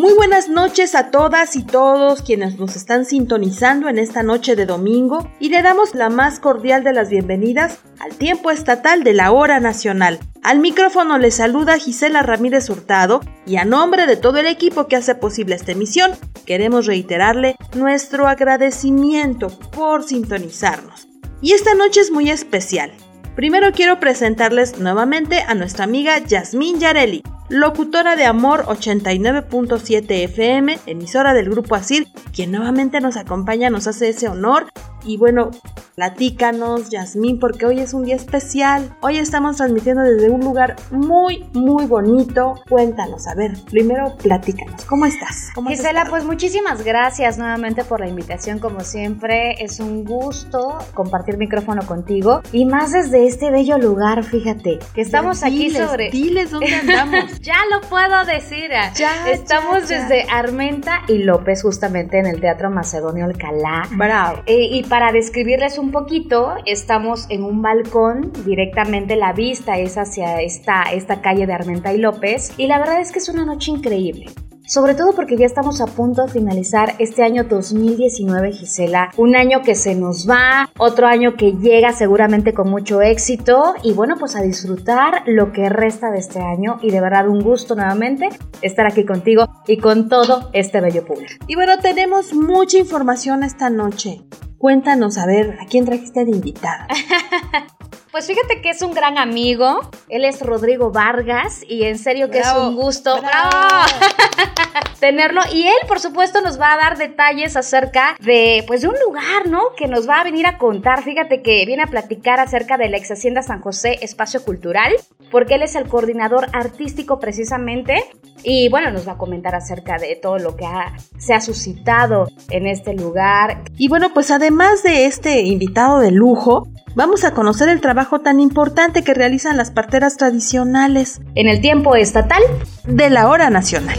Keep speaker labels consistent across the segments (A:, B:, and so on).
A: Muy buenas noches a todas y todos quienes nos están sintonizando en esta noche de domingo y le damos la más cordial de las bienvenidas al tiempo estatal de la hora nacional. Al micrófono le saluda Gisela Ramírez Hurtado y a nombre de todo el equipo que hace posible esta emisión, queremos reiterarle nuestro agradecimiento por sintonizarnos. Y esta noche es muy especial. Primero quiero presentarles nuevamente a nuestra amiga Yasmín Yareli, locutora de Amor 89.7 FM, emisora del grupo ASIR, quien nuevamente nos acompaña, nos hace ese honor. Y bueno, platícanos, Yasmín, porque hoy es un día especial. Hoy estamos transmitiendo desde un lugar muy, muy bonito. Cuéntanos, a ver, primero platícanos, ¿cómo estás? ¿Cómo
B: Gisela, pues muchísimas gracias nuevamente por la invitación, como siempre. Es un gusto compartir micrófono contigo y más desde este bello lugar, fíjate, que estamos aquí sobre...
A: Diles dónde andamos.
B: ya lo puedo decir. Ya, Estamos
A: ya, ya.
B: desde Armenta y López, justamente en el Teatro Macedonio Alcalá.
A: Bravo.
B: Eh, y para describirles un poquito, estamos en un balcón, directamente la vista es hacia esta, esta calle de Armenta y López. Y la verdad es que es una noche increíble. Sobre todo porque ya estamos a punto de finalizar este año 2019, Gisela. Un año que se nos va, otro año que llega seguramente con mucho éxito. Y bueno, pues a disfrutar lo que resta de este año. Y de verdad un gusto nuevamente estar aquí contigo y con todo este bello público.
A: Y bueno, tenemos mucha información esta noche. Cuéntanos, a ver, ¿a quién trajiste de invitada?
B: Pues fíjate que es un gran amigo. Él es Rodrigo Vargas y en serio que
A: Bravo,
B: es un gusto tenerlo. Y él, por supuesto, nos va a dar detalles acerca de, pues, de un lugar, ¿no? Que nos va a venir a contar. Fíjate que viene a platicar acerca de la ex Hacienda San José Espacio Cultural, porque él es el coordinador artístico precisamente. Y bueno, nos va a comentar acerca de todo lo que ha- se ha suscitado en este lugar.
A: Y bueno, pues además de este invitado de lujo, vamos a conocer el trabajo tan importante que realizan las parteras tradicionales
B: En el tiempo estatal,
A: de la hora nacional.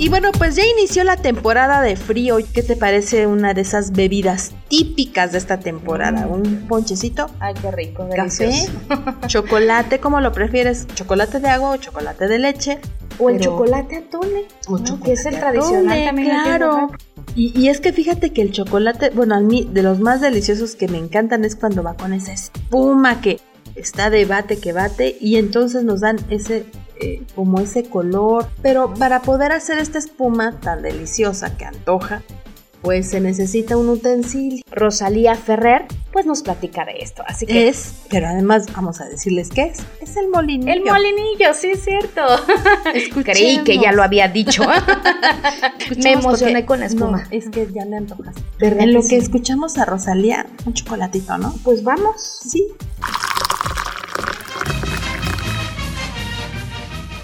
A: Y bueno, pues ya inició la temporada de frío. ¿Qué te parece una de esas bebidas típicas de esta temporada? Un ponchecito,
B: ay, qué rico,
A: café,
B: delicioso.
A: chocolate, ¿cómo lo prefieres? ¿Chocolate de agua o chocolate de leche?
B: O el
A: Pero-
B: chocolate atole,
A: O
B: ¿no?
A: chocolate
B: que es el tradicional también.
A: claro. Y es que fíjate que el chocolate, bueno, a mí de los más deliciosos que me encantan es cuando va con esa espuma que está de bate que bate y entonces nos dan ese eh, como ese color. Pero para poder hacer esta espuma tan deliciosa que antoja, pues se necesita un utensilio.
B: Rosalía Ferrer, pues nos platica de esto. Así que
A: Es, pero además vamos a decirles qué es. Es el molinillo.
B: el molinillo, sí es cierto.
A: Escuchemos.
B: Creí que ya lo había dicho. Me emocioné con la espuma.
A: no, es que ya me antojas.
B: ¿Verdad
A: En
B: que
A: lo
B: sí?
A: que escuchamos a Rosalía, un chocolatito, ¿no?
B: Pues vamos.
A: Sí.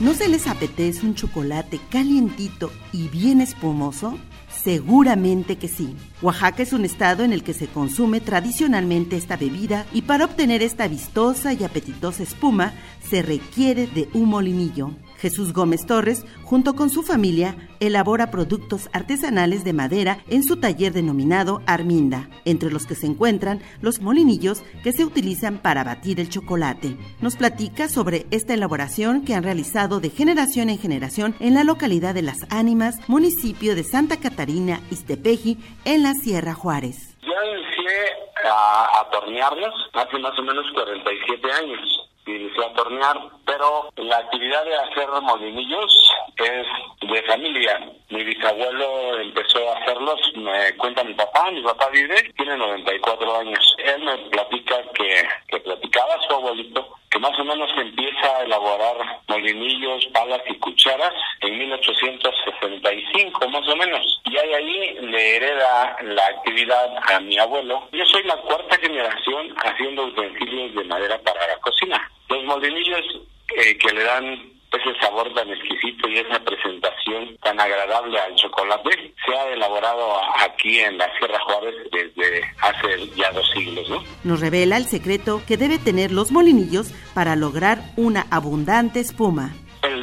C: ¿No se les apetece un chocolate calientito y bien espumoso? Seguramente que sí. Oaxaca es un estado en el que se consume tradicionalmente esta bebida y para obtener esta vistosa y apetitosa espuma se requiere de un molinillo. Jesús Gómez Torres, junto con su familia, elabora productos artesanales de madera en su taller denominado Arminda, entre los que se encuentran los molinillos que se utilizan para batir el chocolate. Nos platica sobre esta elaboración que han realizado de generación en generación en la localidad de Las Ánimas, municipio de Santa Catarina, Iztepeji, en la Sierra Juárez.
D: Yo inicié a, a tornearlos hace más o menos 47 años. Inicié a tornear, pero la actividad de hacer molinillos es de familia. Mi bisabuelo empezó a hacerlos, me cuenta mi papá, mi papá vive, tiene 94 años. Él me platica que, que platicaba a su abuelito que más o menos empieza a elaborar molinillos, palas y cucharas en 1865 más o menos. Y ahí, ahí le hereda la actividad a mi abuelo. Yo soy la cuarta generación haciendo utensilios de madera para la cocina. Los molinillos eh, que le dan pues ese sabor tan exquisito y esa presentación tan agradable al chocolate se ha elaborado aquí en la Sierra Juárez desde hace ya dos siglos. ¿no?
C: Nos revela el secreto que debe tener los molinillos para lograr una abundante espuma.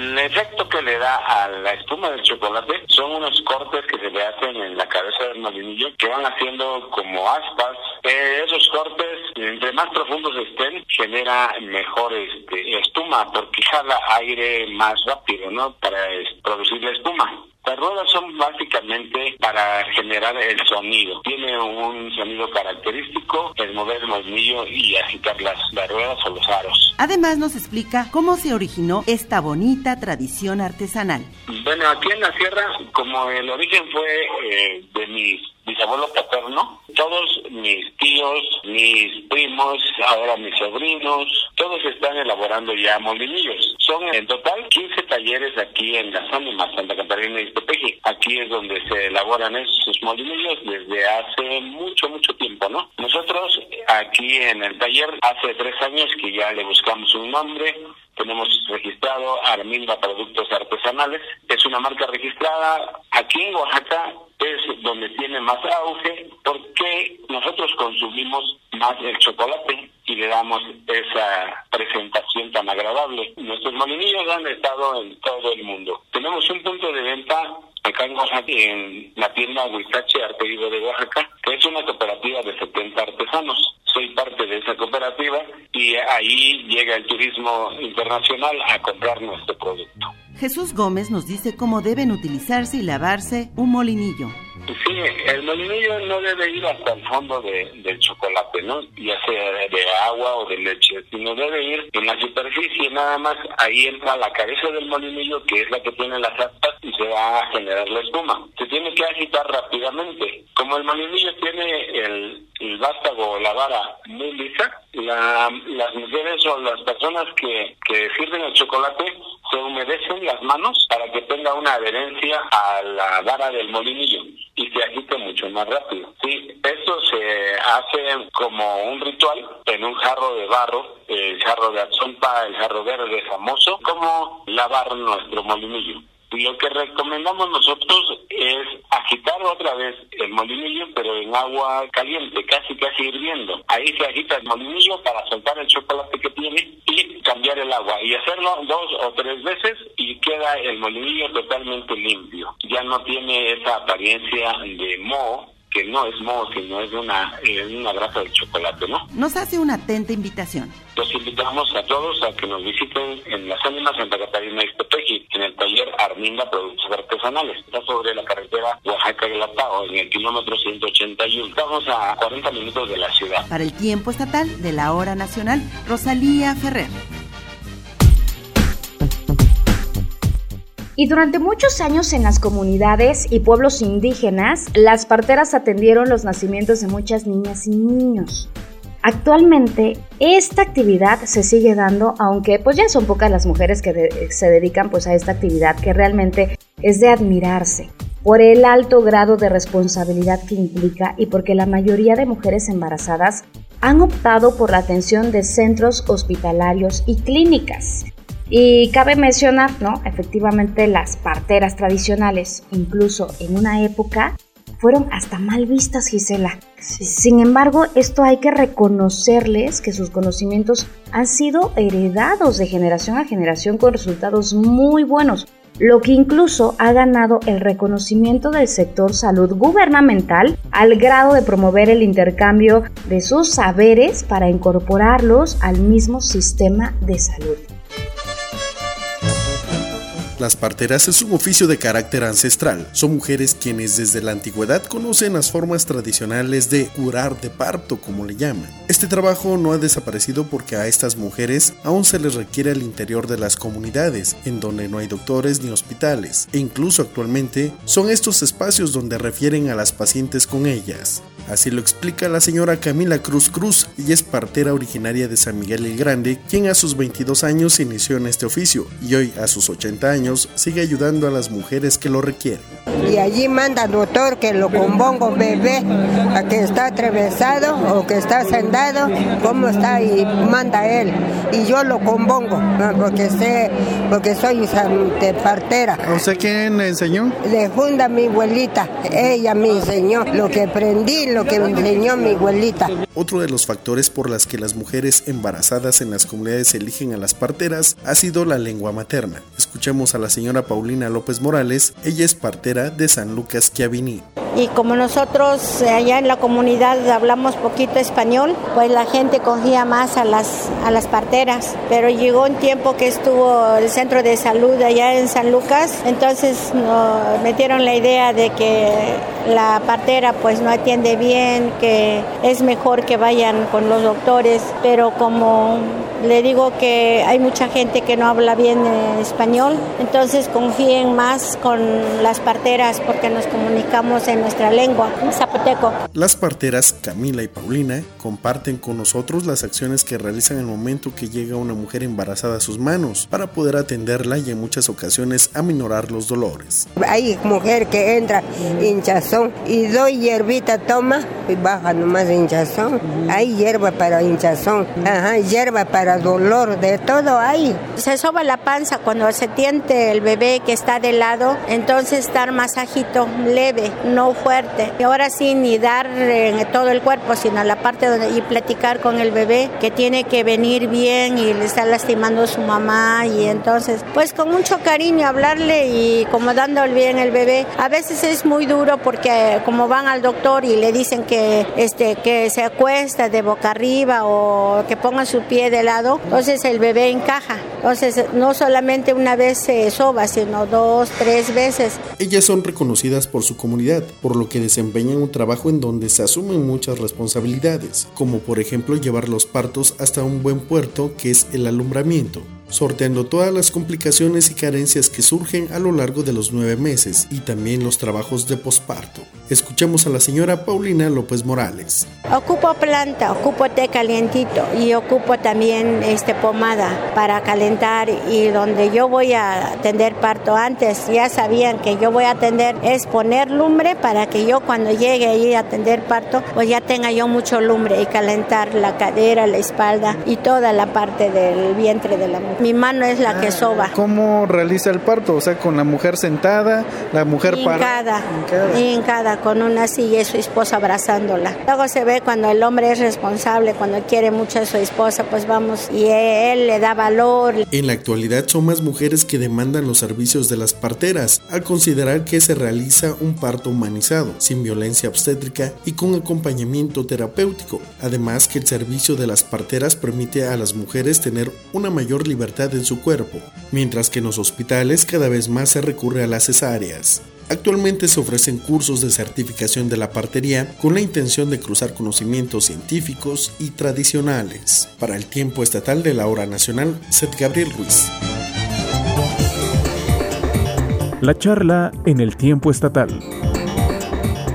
D: El efecto que le da a la espuma del chocolate son unos cortes que se le hacen en la cabeza del molinillo que van haciendo como aspas. Eh, esos cortes, entre más profundos estén, genera mejor este, espuma porque jala aire más rápido, ¿no? Para producir la espuma. Las ruedas son básicamente para generar el sonido. Tiene un sonido característico, el mover el molinillo y agitar las, las ruedas o los aros.
C: Además nos explica cómo se originó esta bonita tradición artesanal.
D: Bueno, aquí en la sierra, como el origen fue eh, de mis bisabuelo paterno, todos mis tíos, mis primos, ahora mis sobrinos, todos están elaborando ya molinillos. Son en total 15 talleres aquí en las ánimas, Santa Catarina y Tepeji. Aquí es donde se elaboran esos molinillos desde hace mucho, mucho tiempo, ¿no? Nosotros aquí en el taller hace tres años que ya le buscamos un nombre, tenemos registrado Arminda Productos Artesanales. Es una marca registrada. Aquí en Oaxaca es donde tiene más auge porque nosotros consumimos más el chocolate y le damos esa presentación tan agradable. Nuestros molinillos han estado en todo el mundo. Tenemos un punto de venta acá en Oaxaca, en la tienda Huizache Arteido de Oaxaca, que es una cooperativa de 70 artesanos. Soy parte de esa cooperativa y ahí llega el turismo internacional a comprar nuestro producto.
C: Jesús Gómez nos dice cómo deben utilizarse y lavarse un molinillo.
D: Sí, el molinillo no debe ir hasta el fondo de, del chocolate, ¿no? Ya sea de agua o de leche, sino debe ir en la superficie, nada más ahí entra la cabeza del molinillo, que es la que tiene las aspas, y se va a generar la espuma. Se tiene que agitar rápidamente. Como el molinillo tiene el, el vástago o la vara muy lisa, la, las mujeres o las personas que, que sirven el chocolate se humedecen las manos para que tenga una adherencia a la vara del molinillo y se agite mucho más rápido. Sí, esto se hace como un ritual en un jarro de barro, el jarro de azompa, el jarro verde famoso, como lavar nuestro molinillo. Lo que recomendamos nosotros es agitar otra vez el molinillo, pero en agua caliente, casi casi hirviendo. Ahí se agita el molinillo para soltar el chocolate que tiene y cambiar el agua. Y hacerlo dos o tres veces y queda el molinillo totalmente limpio. Ya no tiene esa apariencia de moho que no es moho, sino es una, es una grasa de chocolate, ¿no?
C: Nos hace una atenta invitación.
D: Los invitamos a todos a que nos visiten en las ánimas Santa Catarina Ixtepeji, en el taller Arminda Productos Artesanales. Está sobre la carretera Oaxaca-Guelatao, en el kilómetro 181. Estamos a 40 minutos de la ciudad.
C: Para el tiempo estatal de la hora nacional, Rosalía Ferrer.
B: Y durante muchos años en las comunidades y pueblos indígenas, las parteras atendieron los nacimientos de muchas niñas y niños. Actualmente esta actividad se sigue dando, aunque pues ya son pocas las mujeres que se dedican pues a esta actividad que realmente es de admirarse por el alto grado de responsabilidad que implica y porque la mayoría de mujeres embarazadas han optado por la atención de centros hospitalarios y clínicas. Y cabe mencionar, ¿no? Efectivamente, las parteras tradicionales, incluso en una época, fueron hasta mal vistas, Gisela. Sin embargo, esto hay que reconocerles que sus conocimientos han sido heredados de generación a generación con resultados muy buenos, lo que incluso ha ganado el reconocimiento del sector salud gubernamental al grado de promover el intercambio de sus saberes para incorporarlos al mismo sistema de salud.
E: Las parteras es un oficio de carácter ancestral. Son mujeres quienes desde la antigüedad conocen las formas tradicionales de curar de parto, como le llaman. Este trabajo no ha desaparecido porque a estas mujeres aún se les requiere al interior de las comunidades, en donde no hay doctores ni hospitales, e incluso actualmente son estos espacios donde refieren a las pacientes con ellas. Así lo explica la señora Camila Cruz Cruz, y es partera originaria de San Miguel el Grande, quien a sus 22 años inició en este oficio y hoy a sus 80 años sigue ayudando a las mujeres que lo requieren.
F: Y allí manda el doctor que lo compongo bebé, a que está atravesado o que está sentado, cómo está y manda él. Y yo lo compongo, porque sé, porque soy partera.
G: ¿Usted quién le enseñó?
F: Le funda mi abuelita, ella me enseñó lo que aprendí, lo que me enseñó mi abuelita.
E: Otro de los factores por las que las mujeres embarazadas en las comunidades eligen a las parteras ha sido la lengua materna. Escuchemos a la señora Paulina López Morales, ella es partera de San Lucas Chiaviní.
H: Y como nosotros allá en la comunidad hablamos poquito español, pues la gente cogía más a las, a las parteras. Pero llegó un tiempo que estuvo el centro de salud allá en San Lucas, entonces nos metieron la idea de que la partera pues no atiende bien, que es mejor que vayan con los doctores, pero como le digo que hay mucha gente que no habla bien español, entonces confíen más con las parteras porque nos comunicamos en nuestra lengua, zapoteco.
E: Las parteras Camila y Paulina comparten con nosotros las acciones que realizan en el momento que llega una mujer embarazada a sus manos para poder atenderla y en muchas ocasiones aminorar los dolores.
F: Hay mujer que entra hinchazón y doy hierbita, toma y baja nomás hinchazón. Hay hierba para hinchazón, ajá, hierba para dolor, de todo hay.
H: Se soba la panza cuando se tiente el bebé que está de lado, entonces dar masajito leve, no fuerte. Y ahora sí, ni dar en todo el cuerpo, sino la parte donde y platicar con el bebé que tiene que venir bien y le está lastimando su mamá y entonces, pues con mucho cariño hablarle y como dándole bien el bebé. A veces es muy duro porque como van al doctor y le dicen que este que se acuesta de boca arriba o que ponga su pie de lado, entonces el bebé encaja. Entonces no solamente una vez se soba, sino dos, tres veces.
E: Ellas son reconocidas por su comunidad, por lo que desempeñan un trabajo en donde se asumen muchas responsabilidades, como por ejemplo llevar los partos hasta un buen puerto que es el alumbramiento, sorteando todas las complicaciones y carencias que surgen a lo largo de los nueve meses y también los trabajos de posparto. Escuchamos a la señora Paulina López Morales.
H: Ocupo planta, ocupo té calientito y ocupo también este pomada para calentar y donde yo voy a atender parto antes ya sabían que yo voy a atender es poner lumbre para que yo cuando llegue ahí a atender parto pues ya tenga yo mucho lumbre y calentar la cadera, la espalda y toda la parte del vientre de la mujer. Mi mano es la que soba.
G: ¿Cómo realiza el parto? O sea, con la mujer sentada, la mujer
H: parada. Hincada. Hincada, con una silla y su esposa abrazándola. Luego se ve cuando el hombre es responsable, cuando quiere mucho a su esposa, pues vamos, y él le da valor.
E: En la actualidad son más mujeres que demandan los servicios de las parteras, al considerar que se realiza un parto humanizado, sin violencia obstétrica y con acompañamiento terapéutico. Además que el servicio de las parteras permite a las mujeres tener una mayor libertad en su cuerpo, mientras que en los hospitales cada vez más se recurre a las cesáreas. Actualmente se ofrecen cursos de certificación de la partería con la intención de cruzar conocimientos científicos y tradicionales. Para el tiempo estatal de la hora nacional, Seth Gabriel Ruiz.
I: La charla en el tiempo estatal.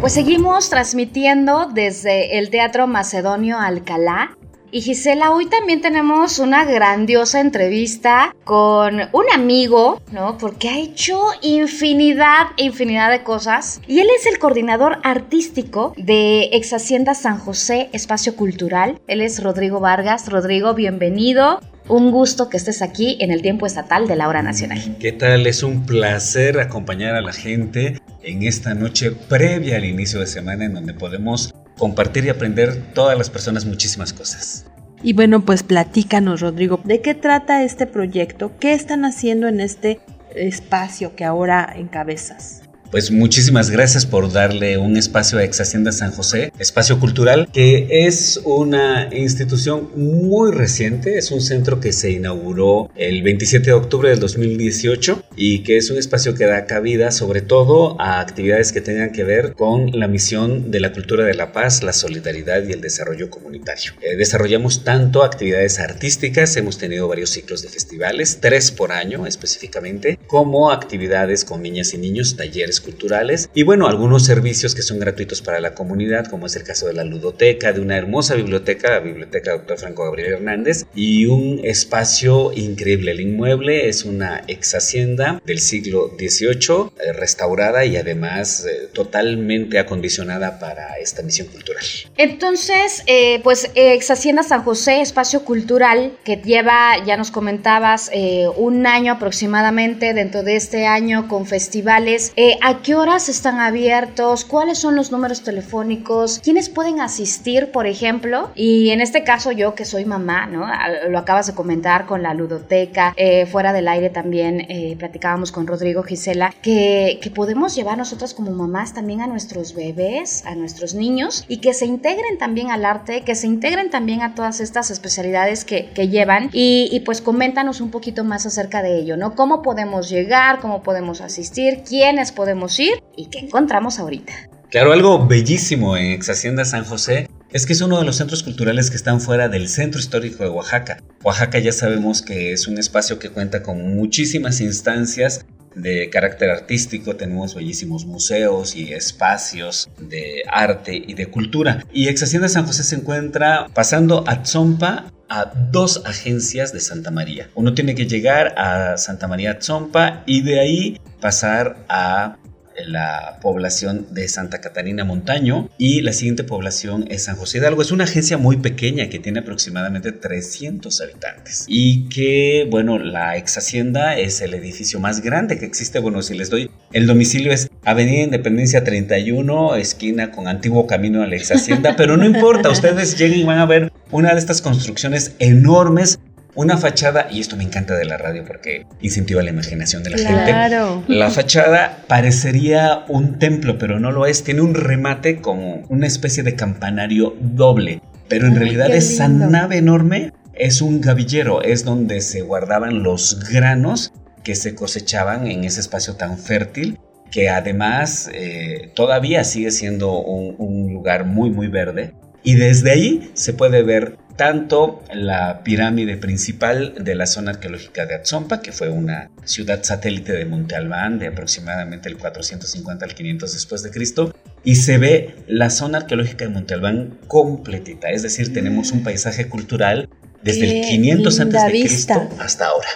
B: Pues seguimos transmitiendo desde el Teatro Macedonio Alcalá y Gisela, hoy también tenemos una grandiosa entrevista con un amigo, ¿no? Porque ha hecho infinidad, infinidad de cosas. Y él es el coordinador artístico de Ex Hacienda San José Espacio Cultural. Él es Rodrigo Vargas. Rodrigo, bienvenido. Un gusto que estés aquí en el tiempo estatal de la hora nacional.
J: ¿Qué tal? Es un placer acompañar a la gente en esta noche previa al inicio de semana en donde podemos compartir y aprender todas las personas muchísimas cosas.
A: Y bueno, pues platícanos, Rodrigo, ¿de qué trata este proyecto? ¿Qué están haciendo en este espacio que ahora encabezas?
J: Pues muchísimas gracias por darle un espacio a Ex Hacienda San José, espacio cultural, que es una institución muy reciente, es un centro que se inauguró el 27 de octubre del 2018 y que es un espacio que da cabida sobre todo a actividades que tengan que ver con la misión de la cultura de la paz, la solidaridad y el desarrollo comunitario. Eh, desarrollamos tanto actividades artísticas, hemos tenido varios ciclos de festivales, tres por año específicamente, como actividades con niñas y niños, talleres culturales y bueno, algunos servicios que son gratuitos para la comunidad, como es el caso de la ludoteca, de una hermosa biblioteca, la biblioteca Dr. Franco Gabriel Hernández, y un espacio increíble. El inmueble es una ex hacienda del siglo XVIII, eh, restaurada y además eh, totalmente acondicionada para esta misión cultural.
B: Entonces, eh, pues ex hacienda San José, espacio cultural que lleva, ya nos comentabas, un año aproximadamente dentro de este año con festivales. ¿A qué horas están abiertos? ¿Cuáles son los números telefónicos? ¿Quiénes pueden asistir, por ejemplo? Y en este caso yo que soy mamá, ¿no? Lo acabas de comentar con la ludoteca, eh, fuera del aire también eh, platicábamos con Rodrigo Gisela, que, que podemos llevar nosotras como mamás también a nuestros bebés, a nuestros niños y que se integren también al arte, que se integren también a todas estas especialidades que, que llevan y, y pues coméntanos un poquito más acerca de ello, ¿no? ¿Cómo podemos llegar? ¿Cómo podemos asistir? ¿Quiénes podemos ir? ¿Y qué encontramos ahorita?
J: Claro, algo bellísimo en Ex Hacienda San José es que es uno de los centros culturales que están fuera del centro histórico de Oaxaca. Oaxaca ya sabemos que es un espacio que cuenta con muchísimas instancias de carácter artístico, tenemos bellísimos museos y espacios de arte y de cultura. Y Ex Hacienda San José se encuentra pasando a Tzompa a dos agencias de Santa María. Uno tiene que llegar a Santa María Tzompa y de ahí pasar a la población de Santa Catarina Montaño y la siguiente población es San José Hidalgo. Es una agencia muy pequeña que tiene aproximadamente 300 habitantes y que, bueno, la ex hacienda es el edificio más grande que existe. Bueno, si les doy, el domicilio es Avenida Independencia 31, esquina con antiguo camino a la ex hacienda, pero no importa, ustedes lleguen y van a ver una de estas construcciones enormes una fachada, y esto me encanta de la radio porque incentiva la imaginación de la gente. La fachada parecería un templo, pero no lo es. Tiene un remate como una especie de campanario doble. Pero en realidad esa nave enorme es un gavillero, es donde se guardaban los granos que se cosechaban en ese espacio tan fértil que además eh, todavía sigue siendo un, un lugar muy muy verde y desde ahí se puede ver tanto la pirámide principal de la zona arqueológica de Atzompa, que fue una ciudad satélite de Monte Albán de aproximadamente el 450 al 500 después de Cristo, y se ve la zona arqueológica de Monte Albán completita, es decir, tenemos un paisaje cultural desde el 500 antes de Cristo hasta ahora.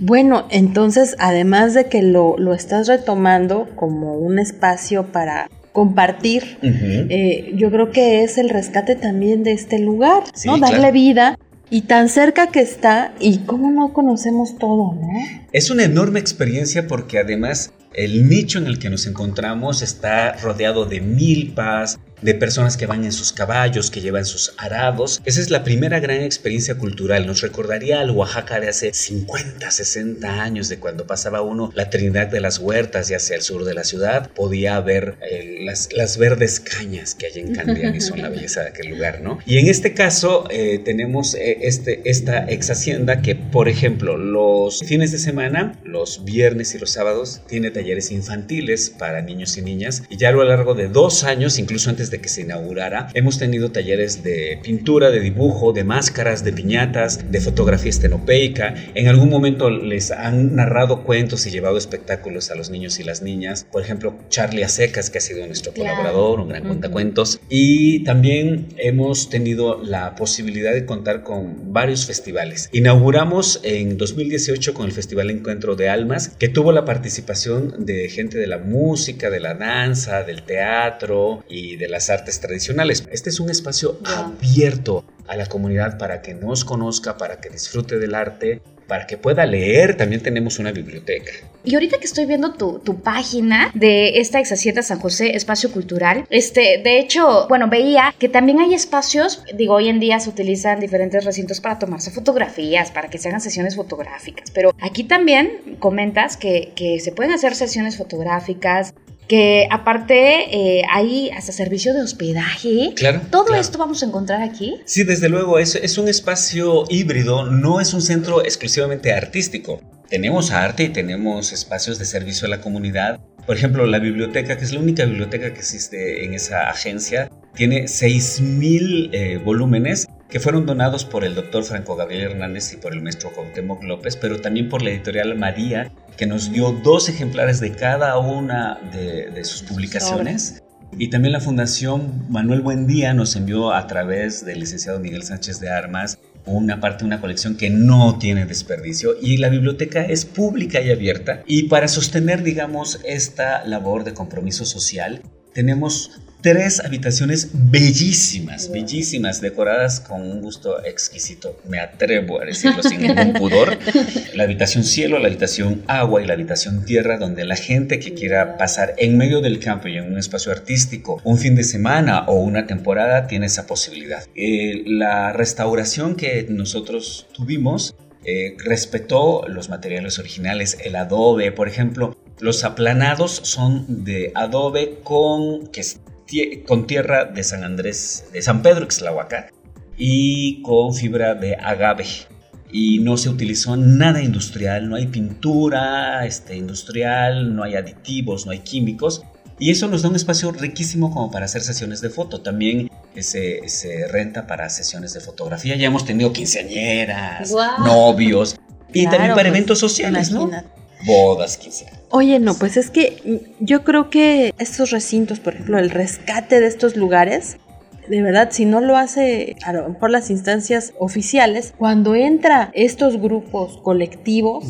A: Bueno, entonces, además de que lo, lo estás retomando como un espacio para compartir, eh, yo creo que es el rescate también de este lugar, ¿no? Darle vida y tan cerca que está y cómo no conocemos todo, ¿no?
J: Es una enorme experiencia porque además el nicho en el que nos encontramos está rodeado de milpas, de personas que van en sus caballos, que llevan sus arados. Esa es la primera gran experiencia cultural. Nos recordaría al Oaxaca de hace 50, 60 años, de cuando pasaba uno la Trinidad de las Huertas y hacia el sur de la ciudad, podía ver eh, las, las, verdes cañas que hay en Candián y son la belleza de aquel lugar, ¿no? Y en este caso eh, tenemos eh, este, esta ex hacienda que, por ejemplo, los fines de semana, los viernes y los sábados, tiene talleres infantiles para niños y niñas y ya a lo largo de dos años, incluso antes de que se inaugurara, hemos tenido talleres de pintura, de dibujo, de máscaras, de piñatas, de fotografía estenopeica. En algún momento les han narrado cuentos y llevado espectáculos a los niños y las niñas. Por ejemplo, Charlie Acecas, que ha sido nuestro colaborador, un gran cuentacuentos. Y también hemos tenido la posibilidad de contar con varios festivales. Inauguramos en 2018 con el Festival Encuentro de Almas, que tuvo la participación de gente de la música, de la danza, del teatro y de la artes tradicionales. Este es un espacio abierto a la comunidad para que nos conozca, para que disfrute del arte, para que pueda leer. También tenemos una biblioteca.
B: Y ahorita que estoy viendo tu, tu página de esta ex San José Espacio Cultural, este, de hecho, bueno, veía que también hay espacios, digo, hoy en día se utilizan diferentes recintos para tomarse fotografías, para que se hagan sesiones fotográficas, pero aquí también comentas que, que se pueden hacer sesiones fotográficas, que aparte eh, hay hasta servicio de hospedaje.
J: Claro.
B: Todo esto vamos a encontrar aquí.
J: Sí, desde luego, es, es un espacio híbrido, no es un centro exclusivamente artístico. Tenemos arte y tenemos espacios de servicio a la comunidad. Por ejemplo, la biblioteca, que es la única biblioteca que existe en esa agencia, tiene 6.000 eh, volúmenes que fueron donados por el doctor Franco Gabriel Hernández y por el maestro Cuauhtémoc López, pero también por la editorial María, que nos dio dos ejemplares de cada una de, sus publicaciones. Y también la Fundación Manuel Buendía nos envió a través del licenciado Miguel Sánchez de Armas una parte de una colección que no tiene desperdicio. Y la biblioteca es pública y abierta. Y para sostener digamos esta labor de compromiso social tenemos tres habitaciones bellísimas, bellísimas, decoradas con un gusto exquisito. Me atrevo a decirlo sin ningún pudor. La habitación cielo, la habitación agua y la habitación tierra, donde la gente que quiera pasar en medio del campo y en un espacio artístico un fin de semana o una temporada tiene esa posibilidad. Eh, la restauración que nosotros tuvimos eh, respetó los materiales originales, el adobe, por ejemplo, los aplanados son de adobe con que con tierra de San Andrés, de San Pedro Ixlahuaca y con fibra de agave. Y no se utilizó nada industrial, no hay pintura este, industrial, no hay aditivos, no hay químicos. Y eso nos da un espacio riquísimo como para hacer sesiones de foto. También se, se renta para sesiones de fotografía. Ya hemos tenido quinceañeras, novios y también para pues, eventos sociales, ¿no? Bodas, quinceañeras.
A: Oye, no, pues es que yo creo que estos recintos, por ejemplo, el rescate de estos lugares, de verdad, si no lo hace a lo mejor las instancias oficiales, cuando entra estos grupos colectivos,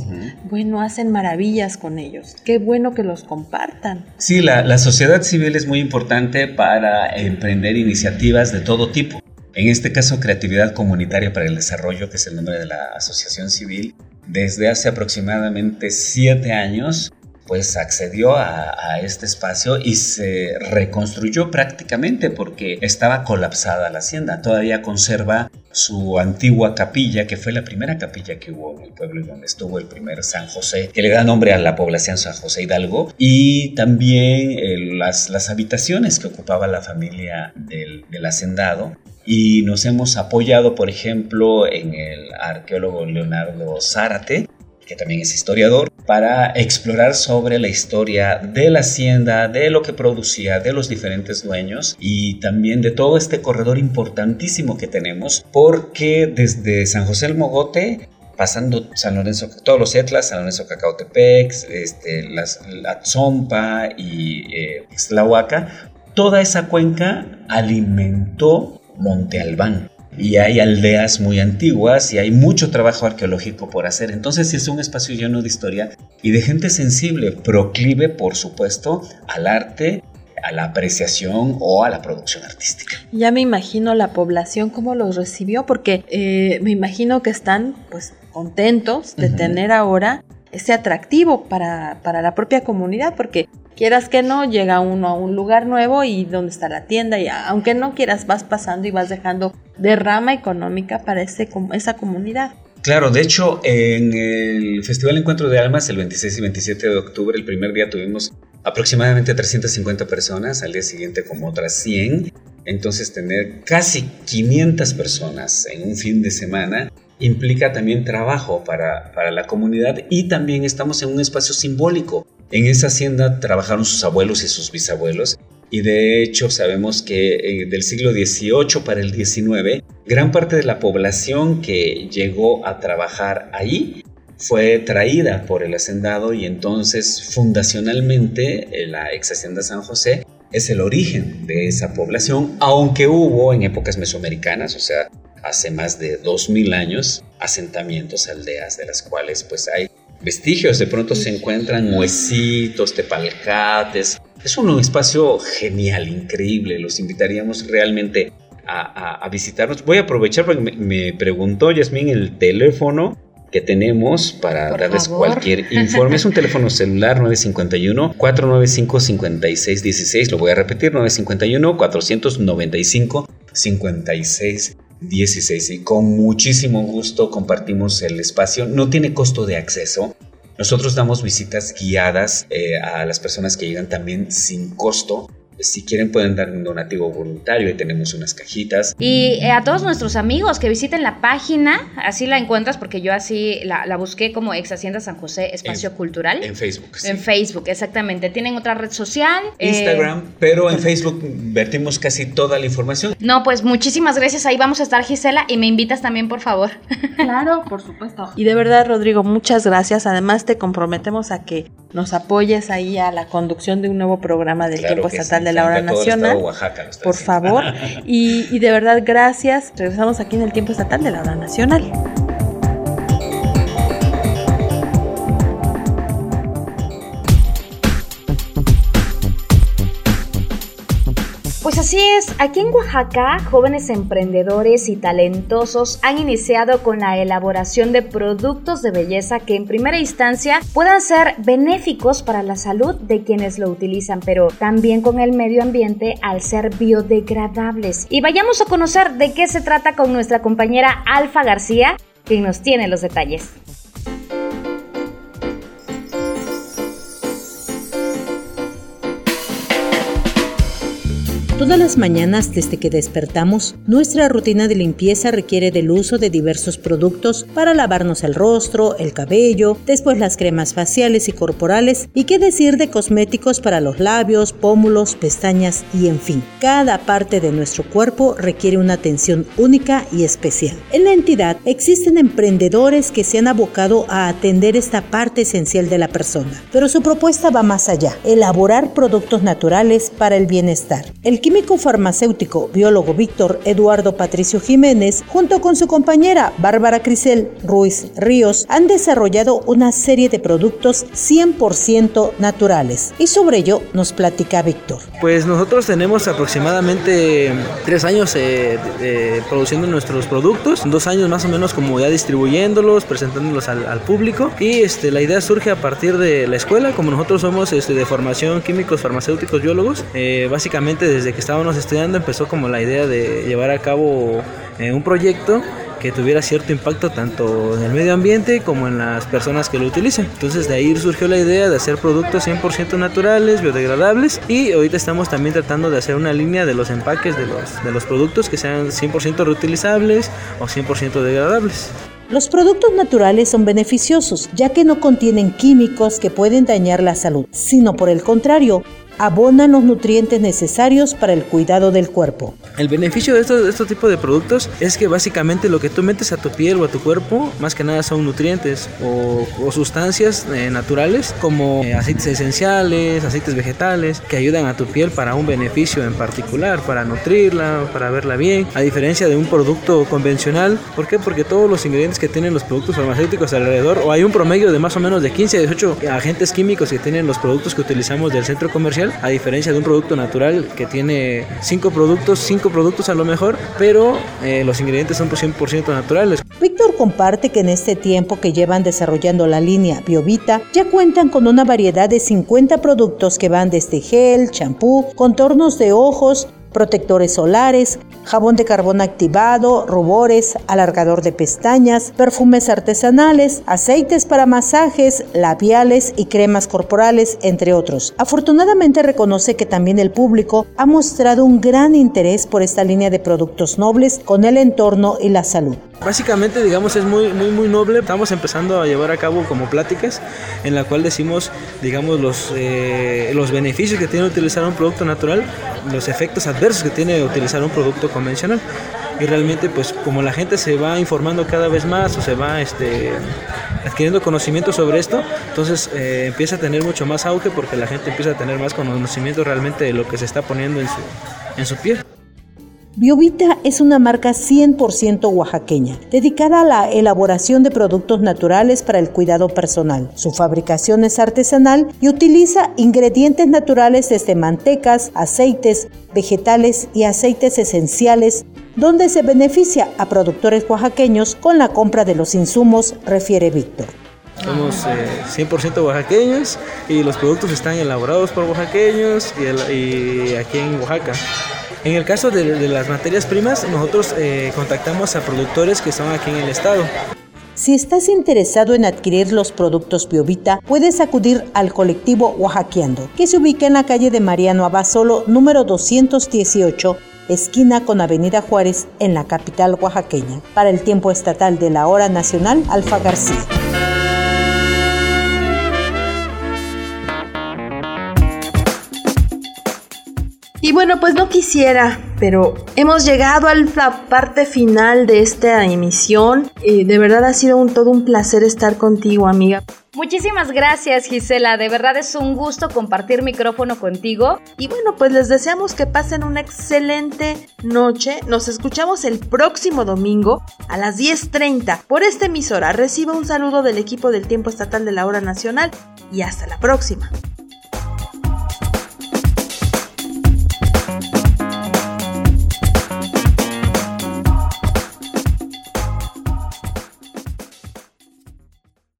A: bueno, hacen maravillas con ellos. Qué bueno que los compartan.
J: Sí, la, la sociedad civil es muy importante para emprender iniciativas de todo tipo. En este caso, Creatividad Comunitaria para el Desarrollo, que es el nombre de la asociación civil, desde hace aproximadamente siete años pues accedió a, este espacio y se reconstruyó prácticamente porque estaba colapsada la hacienda. Todavía conserva su antigua capilla, que fue la primera capilla que hubo en el pueblo y donde estuvo el primer San José, que le da nombre a la población San José Hidalgo, y también eh, las, habitaciones que ocupaba la familia del hacendado. Y nos hemos apoyado, por ejemplo, en el arqueólogo Leonardo Zárate, que también es historiador, para explorar sobre la historia de la hacienda, de lo que producía, de los diferentes dueños y también de todo este corredor importantísimo que tenemos, porque desde San José el Mogote pasando San Lorenzo, todos los etlas, San Lorenzo Cacautepec, este, las, la Zompa y eh, toda esa cuenca alimentó Monte Albán y hay aldeas muy antiguas y hay mucho trabajo arqueológico por hacer. Entonces es un espacio lleno de historia y de gente sensible, proclive por supuesto al arte, a la apreciación o a la producción artística.
A: Ya me imagino la población cómo los recibió porque eh, me imagino que están pues contentos de tener ahora ese atractivo para, para la propia comunidad porque quieras que no, llega uno a un lugar nuevo y donde está la tienda y aunque no quieras vas pasando y vas dejando derrama económica para ese, esa comunidad.
J: Claro, de hecho, en el Festival Encuentro de Almas, el 26 y 27 de octubre, el primer día tuvimos aproximadamente 350 personas, al día siguiente como otras 100. Entonces, tener casi 500 personas en un fin de semana implica también trabajo para, para la comunidad y también estamos en un espacio simbólico. En esa hacienda trabajaron sus abuelos y sus bisabuelos y de hecho sabemos que eh, del siglo XVIII para el XIX, gran parte de la población que llegó a trabajar ahí fue traída por el hacendado y entonces fundacionalmente eh, la ex hacienda San José es el origen de esa población, aunque hubo en épocas mesoamericanas, o sea, hace más de 2000 años, asentamientos, aldeas de las cuales pues hay vestigios, de pronto se encuentran huesitos, tepalcates. Es un espacio genial, increíble, los invitaríamos realmente a, visitarnos. Voy a aprovechar porque me, preguntó Yasmín el teléfono que tenemos para darles cualquier informe. Es un teléfono celular 951-495-5616. Lo voy a repetir, 951-495-5616. Y con muchísimo gusto compartimos el espacio. No tiene costo de acceso. Nosotros damos visitas guiadas eh, a las personas que llegan también sin costo Si quieren pueden dar un donativo voluntario y tenemos unas cajitas.
B: Y eh, a todos nuestros amigos que visiten la página, así la encuentras porque yo así la, busqué como Ex Hacienda San José Espacio Cultural.
J: En Facebook.
B: En Facebook, exactamente. Tienen otra red social.
J: Eh, Instagram, pero en Facebook vertimos casi toda la información.
B: No, pues muchísimas gracias. Ahí vamos a estar Gisela y me invitas también, por favor.
A: Claro, por supuesto. Y de verdad, Rodrigo, muchas gracias. Además, te comprometemos a que nos apoyes ahí a la conducción de un nuevo programa del tiempo estatal de la hora nacional. por favor. Y, y de verdad, gracias. Regresamos aquí en el tiempo estatal de la hora nacional.
B: Pues así es, aquí en Oaxaca, jóvenes emprendedores y talentosos han iniciado con la elaboración de productos de belleza que en primera instancia puedan ser benéficos para la salud de quienes lo utilizan, pero también con el medio ambiente al ser biodegradables. Y vayamos a conocer de qué se trata con nuestra compañera Alfa García, quien nos tiene los detalles.
K: Todas las mañanas desde que despertamos, nuestra rutina de limpieza requiere del uso de diversos productos para lavarnos el rostro, el cabello, después las cremas faciales y corporales y qué decir de cosméticos para los labios, pómulos, pestañas y en fin. Cada parte de nuestro cuerpo requiere una atención única y especial. En la entidad existen emprendedores que se han abocado a atender esta parte esencial de la persona, pero su propuesta va más allá, elaborar productos naturales para el bienestar. El químico farmacéutico biólogo Víctor Eduardo Patricio Jiménez, junto con su compañera Bárbara Crisel Ruiz Ríos, han desarrollado una serie de productos 100% naturales. Y sobre ello nos platica Víctor.
L: Pues nosotros tenemos aproximadamente tres años eh, produciendo nuestros productos, dos años más o menos como ya distribuyéndolos, presentándolos al, público. Y este, la idea surge a partir de la escuela, como nosotros somos este, de formación químicos farmacéuticos biólogos, eh, básicamente desde estábamos estudiando empezó como la idea de llevar a cabo eh, un proyecto que tuviera cierto impacto tanto en el medio ambiente como en las personas que lo utilizan. Entonces de ahí surgió la idea de hacer productos 100% naturales, biodegradables y ahorita estamos también tratando de hacer una línea de los empaques de los, de los productos que sean 100% reutilizables o 100% degradables.
K: Los productos naturales son beneficiosos ya que no contienen químicos que pueden dañar la salud, sino por el contrario, abonan los nutrientes necesarios para el cuidado del cuerpo.
L: El beneficio de estos, de tipos de productos es que básicamente lo que tú metes a tu piel o a tu cuerpo, más que nada son nutrientes o, sustancias eh, naturales como eh, aceites esenciales, aceites vegetales, que ayudan a tu piel para un beneficio en particular, para nutrirla, para verla bien, a diferencia de un producto convencional. ¿Por qué? Porque todos los ingredientes que tienen los productos farmacéuticos alrededor, o hay un promedio de más o menos de 15 a 18 agentes químicos que tienen los productos que utilizamos del centro comercial, a diferencia de un producto natural que tiene cinco productos, cinco productos a lo mejor, pero eh, los ingredientes son 100% naturales.
K: Víctor comparte que en este tiempo que llevan desarrollando la línea Biovita, ya cuentan con una variedad de 50 productos que van desde gel, champú, contornos de ojos, protectores solares, jabón de carbón activado, rubores, alargador de pestañas, perfumes artesanales, aceites para masajes, labiales y cremas corporales, entre otros. Afortunadamente reconoce que también el público ha mostrado un gran interés por esta línea de productos nobles con el entorno y la salud.
L: Básicamente, digamos, es muy, muy, muy noble. Estamos empezando a llevar a cabo como pláticas en la cual decimos, digamos, los, eh, los beneficios que tiene utilizar un producto natural, los efectos adversos que tiene utilizar un producto convencional. Y realmente, pues, como la gente se va informando cada vez más o se va este, adquiriendo conocimiento sobre esto, entonces eh, empieza a tener mucho más auge porque la gente empieza a tener más conocimiento realmente de lo que se está poniendo en su, en su piel.
K: Biovita es una marca 100% oaxaqueña, dedicada a la elaboración de productos naturales para el cuidado personal. Su fabricación es artesanal y utiliza ingredientes naturales desde mantecas, aceites, vegetales y aceites esenciales, donde se beneficia a productores oaxaqueños con la compra de los insumos, refiere Víctor.
L: Somos 100% eh, oaxaqueños y los productos están elaborados por oaxaqueños y aquí en Oaxaca. En el caso de, las materias primas, nosotros eh, contactamos a productores que están aquí en el estado.
K: Si estás interesado en adquirir los productos Biovita, puedes acudir al colectivo Oaxaqueando, que se ubica en la calle de Mariano Abasolo, número 218, esquina con Avenida Juárez, en la capital oaxaqueña. Para el tiempo estatal de la hora nacional, Alfa García.
A: Bueno, pues no quisiera, pero hemos llegado a la parte final de esta emisión. y de verdad ha sido un, todo un placer estar contigo, amiga.
B: Muchísimas gracias Gisela, de verdad es un gusto compartir micrófono contigo.
A: Y bueno, pues les deseamos que pasen una excelente noche. Nos escuchamos el próximo domingo a las 10.30 por esta emisora. Reciba un saludo del equipo del Tiempo Estatal de la Hora Nacional y hasta la próxima.